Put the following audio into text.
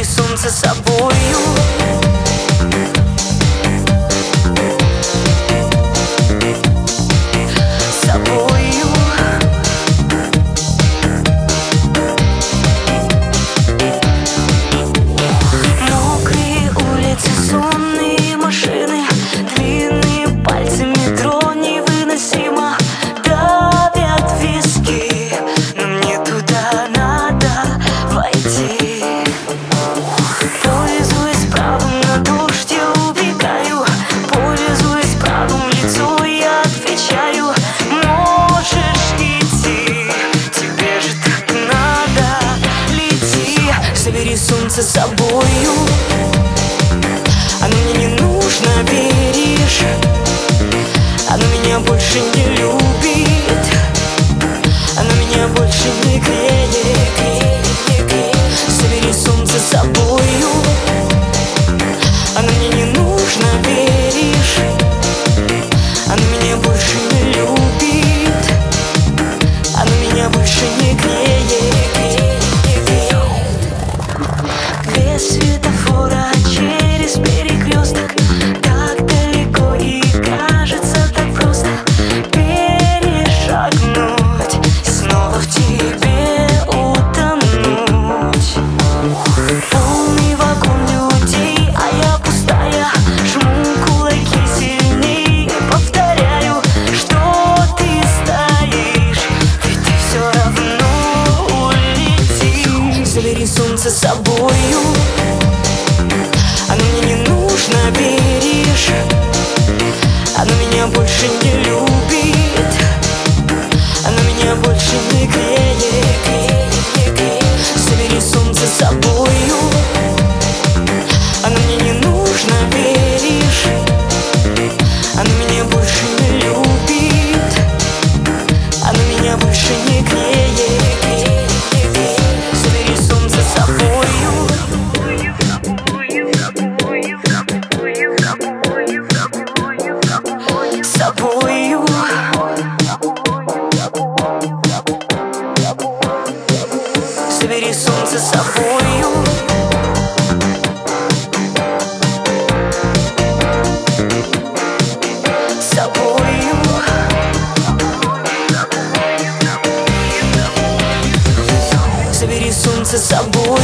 рисунца собою. За собою. А Оно мне не нужно, веришь. А Оно меня больше не любит Оно а меня больше не греет солнце собой. за собою Собою Собери солнце с собой.